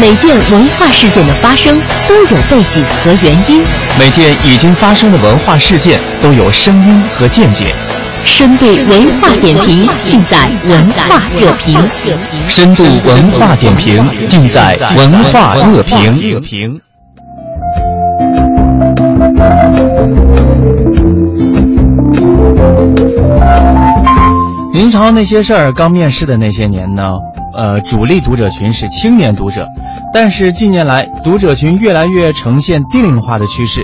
每件文化事件的发生都有背景和原因，每件已经发生的文化事件都有声音和见解。深度文化点评尽在文化热评。深度文化点评尽在文化热评。明朝那些事儿刚面世的那些年呢，呃，主力读者群是青年读者，但是近年来读者群越来越呈现低龄化的趋势，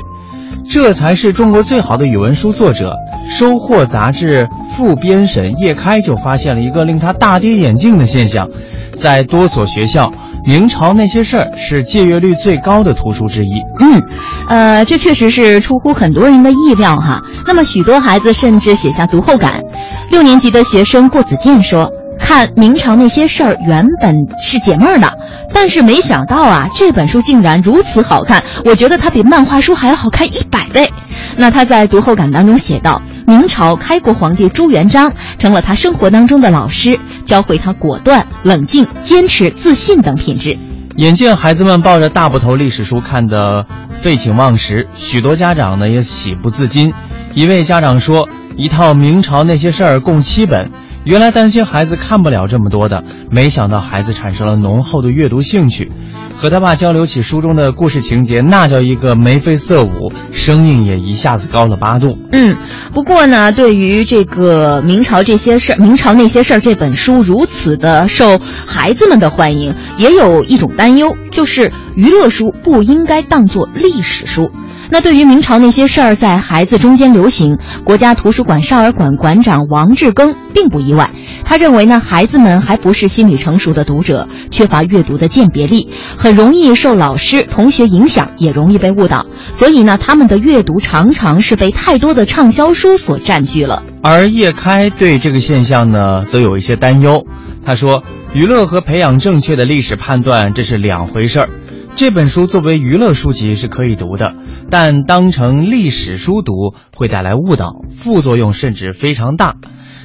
这才是中国最好的语文书作者。收获杂志副编审叶开就发现了一个令他大跌眼镜的现象，在多所学校，明朝那些事儿是借阅率最高的图书之一。嗯，呃，这确实是出乎很多人的意料哈。那么许多孩子甚至写下读后感。六年级的学生郭子健说：“看明朝那些事儿，原本是解闷儿的，但是没想到啊，这本书竟然如此好看，我觉得它比漫画书还要好看一百倍。”那他在读后感当中写道。明朝开国皇帝朱元璋成了他生活当中的老师，教会他果断、冷静、坚持、自信等品质。眼见孩子们抱着大部头历史书看得废寝忘食，许多家长呢也喜不自禁。一位家长说：“一套明朝那些事儿共七本，原来担心孩子看不了这么多的，没想到孩子产生了浓厚的阅读兴趣。”和他爸交流起书中的故事情节，那叫一个眉飞色舞，声音也一下子高了八度。嗯，不过呢，对于这个明朝这些事儿，明朝那些事儿这本书如此的受孩子们的欢迎，也有一种担忧，就是娱乐书不应该当做历史书。那对于明朝那些事儿在孩子中间流行，国家图书馆少儿馆馆长王志庚并不意外。他认为呢，孩子们还不是心理成熟的读者，缺乏阅读的鉴别力，很容易受老师、同学影响，也容易被误导。所以呢，他们的阅读常常是被太多的畅销书所占据了。而叶开对这个现象呢，则有一些担忧。他说：“娱乐和培养正确的历史判断，这是两回事儿。这本书作为娱乐书籍是可以读的，但当成历史书读会带来误导，副作用甚至非常大。”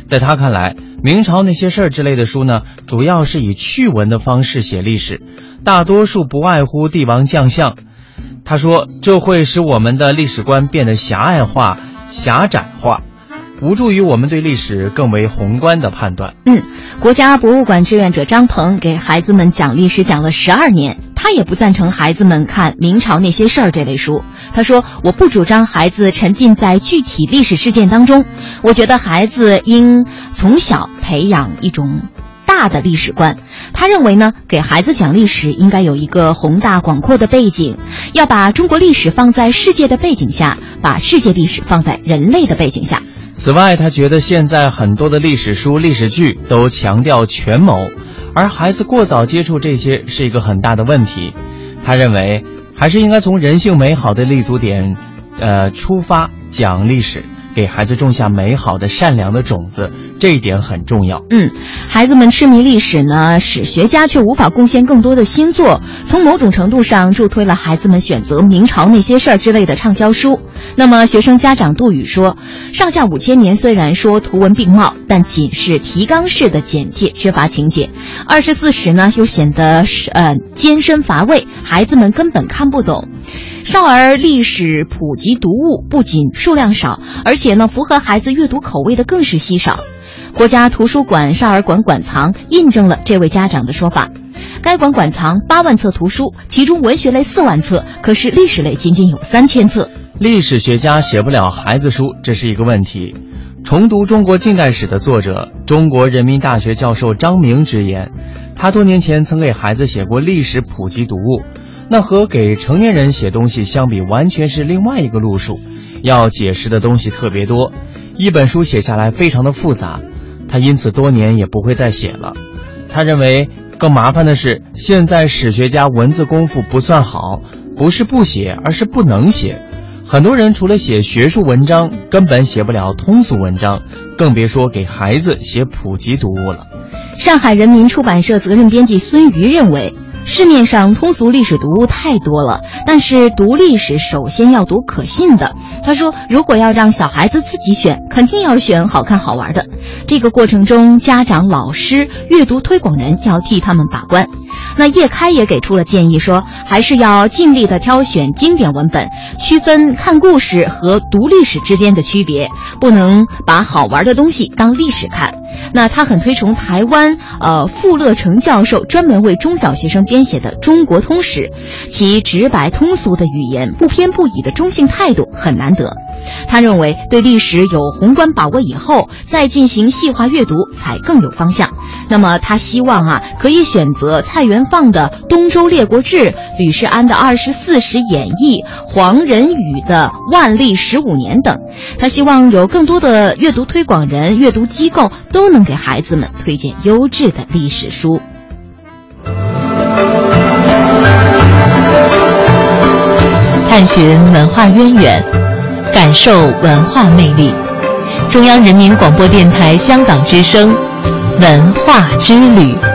在他看来，明朝那些事儿之类的书呢，主要是以趣闻的方式写历史，大多数不外乎帝王将相。他说，这会使我们的历史观变得狭隘化、狭窄化，无助于我们对历史更为宏观的判断。嗯，国家博物馆志愿者张鹏给孩子们讲历史讲了十二年。他也不赞成孩子们看明朝那些事儿这类书。他说：“我不主张孩子沉浸在具体历史事件当中。我觉得孩子应从小培养一种大的历史观。他认为呢，给孩子讲历史应该有一个宏大广阔的背景，要把中国历史放在世界的背景下，把世界历史放在人类的背景下。此外，他觉得现在很多的历史书、历史剧都强调权谋。”而孩子过早接触这些是一个很大的问题，他认为还是应该从人性美好的立足点，呃出发讲历史。给孩子种下美好的、善良的种子，这一点很重要。嗯，孩子们痴迷历史呢，史学家却无法贡献更多的新作，从某种程度上助推了孩子们选择明朝那些事儿之类的畅销书。那么，学生家长杜宇说：“上下五千年虽然说图文并茂，但仅是提纲式的简介，缺乏情节；二十四史呢，又显得是呃艰深乏味，孩子们根本看不懂。”少儿历史普及读物不仅数量少，而且呢，符合孩子阅读口味的更是稀少。国家图书馆少儿馆馆藏印证了这位家长的说法。该馆馆藏八万册图书，其中文学类四万册，可是历史类仅仅有三千册。历史学家写不了孩子书，这是一个问题。重读中国近代史的作者、中国人民大学教授张明直言，他多年前曾给孩子写过历史普及读物。那和给成年人写东西相比，完全是另外一个路数，要解释的东西特别多，一本书写下来非常的复杂，他因此多年也不会再写了。他认为更麻烦的是，现在史学家文字功夫不算好，不是不写，而是不能写。很多人除了写学术文章，根本写不了通俗文章，更别说给孩子写普及读物了。上海人民出版社责任编辑孙瑜认为。市面上通俗历史读物太多了，但是读历史首先要读可信的。他说，如果要让小孩子自己选，肯定要选好看好玩的。这个过程中，家长、老师、阅读推广人要替他们把关。那叶开也给出了建议，说还是要尽力的挑选经典文本，区分看故事和读历史之间的区别，不能把好玩的东西当历史看。那他很推崇台湾呃傅乐成教授专门为中小学生编写的《中国通史》，其直白通俗的语言、不偏不倚的中性态度很难得。他认为，对历史有宏观把握以后，再进行细化阅读才更有方向。那么，他希望啊，可以选择蔡元放的《东周列国志》、吕世安的《二十四史演义》、黄仁宇的《万历十五年》等。他希望有更多的阅读推广人、阅读机构都能给孩子们推荐优质的历史书。探寻文化渊源，感受文化魅力。中央人民广播电台香港之声，文化之旅。